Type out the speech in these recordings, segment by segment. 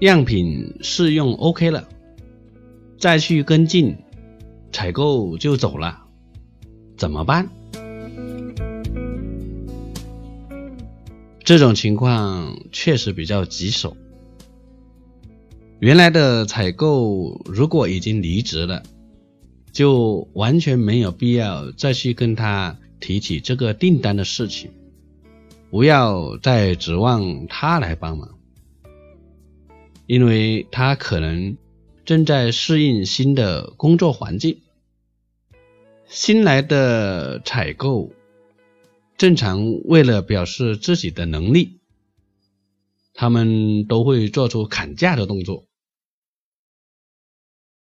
样品试用 OK 了，再去跟进，采购就走了，怎么办？这种情况确实比较棘手。原来的采购如果已经离职了，就完全没有必要再去跟他提起这个订单的事情，不要再指望他来帮忙，因为他可能正在适应新的工作环境。新来的采购正常为了表示自己的能力，他们都会做出砍价的动作。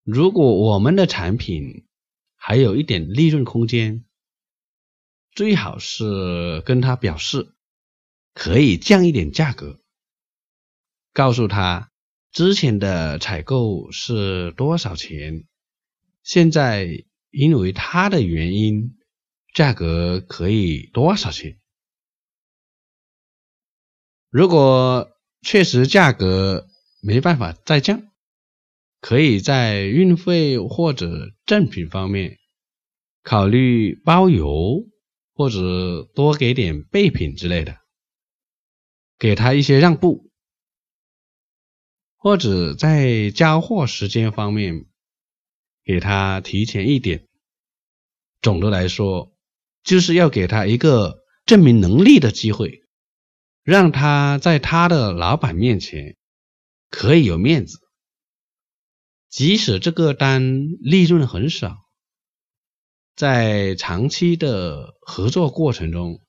如果我们的产品还有一点利润空间，最好是跟他表示可以降一点价格，告诉他之前的采购是多少钱，现在因为他的原因，价格可以多少钱。如果确实价格没办法再降。可以在运费或者赠品方面考虑包邮，或者多给点备品之类的，给他一些让步，或者在交货时间方面给他提前一点。总的来说，就是要给他一个证明能力的机会，让他在他的老板面前可以有面子。即使这个单利润很少，在长期的合作过程中，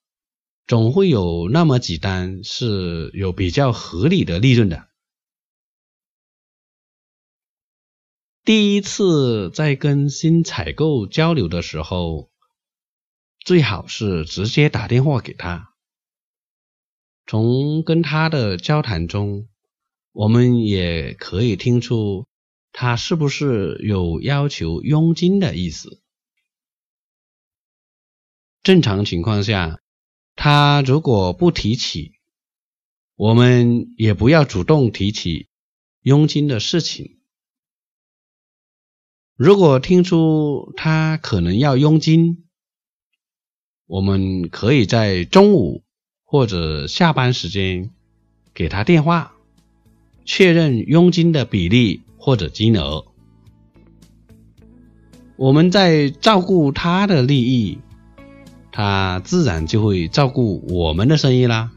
总会有那么几单是有比较合理的利润的。第一次在跟新采购交流的时候，最好是直接打电话给他。从跟他的交谈中，我们也可以听出。他是不是有要求佣金的意思？正常情况下，他如果不提起，我们也不要主动提起佣金的事情。如果听出他可能要佣金，我们可以在中午或者下班时间给他电话，确认佣金的比例。或者金额，我们在照顾他的利益，他自然就会照顾我们的生意啦。